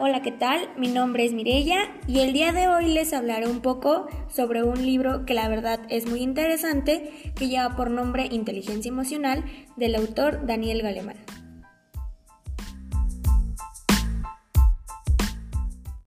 Hola, ¿qué tal? Mi nombre es Mirella y el día de hoy les hablaré un poco sobre un libro que la verdad es muy interesante que lleva por nombre Inteligencia Emocional del autor Daniel Galemán.